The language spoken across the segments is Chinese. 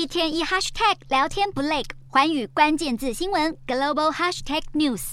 一天一 hashtag 聊天不累，寰宇关键字新闻 global hashtag news。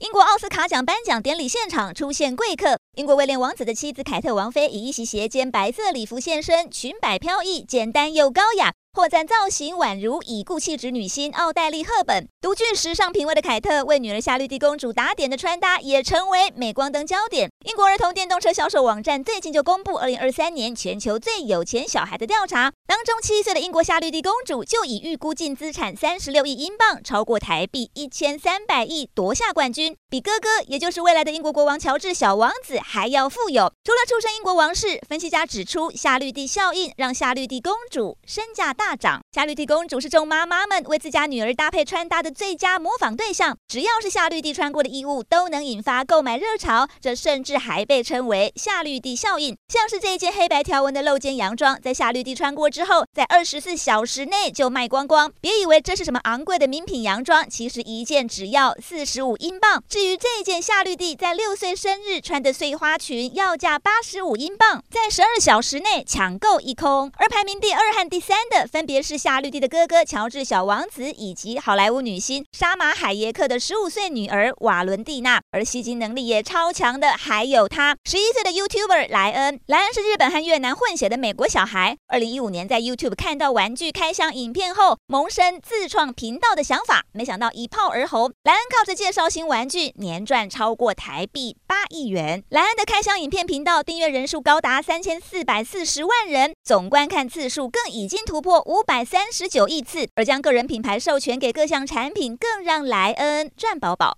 英国奥斯卡奖颁奖典礼现场出现贵客，英国威廉王子的妻子凯特王妃以一袭斜肩白色礼服现身，裙摆飘逸，简单又高雅。获赞造型宛如已故气质女星奥黛丽·赫本，独具时尚品味的凯特为女儿夏绿蒂公主打点的穿搭也成为镁光灯焦点。英国儿童电动车销售网站最近就公布二零二三年全球最有钱小孩的调查，当中七岁的英国夏绿蒂公主就以预估净资产三十六亿英镑，超过台币一千三百亿夺下冠军，比哥哥也就是未来的英国国王乔治小王子还要富有。除了出身英国王室，分析家指出夏绿蒂效应让夏绿蒂公主身价大。大涨，夏绿蒂公主是众妈妈们为自家女儿搭配穿搭的最佳模仿对象。只要是夏绿蒂穿过的衣物，都能引发购买热潮。这甚至还被称为“夏绿蒂效应”。像是这一件黑白条纹的露肩洋装，在夏绿蒂穿过之后，在二十四小时内就卖光光。别以为这是什么昂贵的名品洋装，其实一件只要四十五英镑。至于这一件夏绿蒂在六岁生日穿的碎花裙，要价八十五英镑，在十二小时内抢购一空。而排名第二和第三的。分别是夏大绿地的哥哥乔治小王子，以及好莱坞女星沙马海耶克的十五岁女儿瓦伦蒂娜。而吸金能力也超强的还有他十一岁的 YouTuber 莱恩。莱恩是日本和越南混血的美国小孩。二零一五年在 YouTube 看到玩具开箱影片后，萌生自创频道的想法，没想到一炮而红。莱恩靠着介绍新玩具，年赚超过台币八亿元。莱恩的开箱影片频道订阅人数高达三千四百四十万人，总观看次数更已经突破。五百三十九亿次，而将个人品牌授权给各项产品，更让莱恩赚饱饱。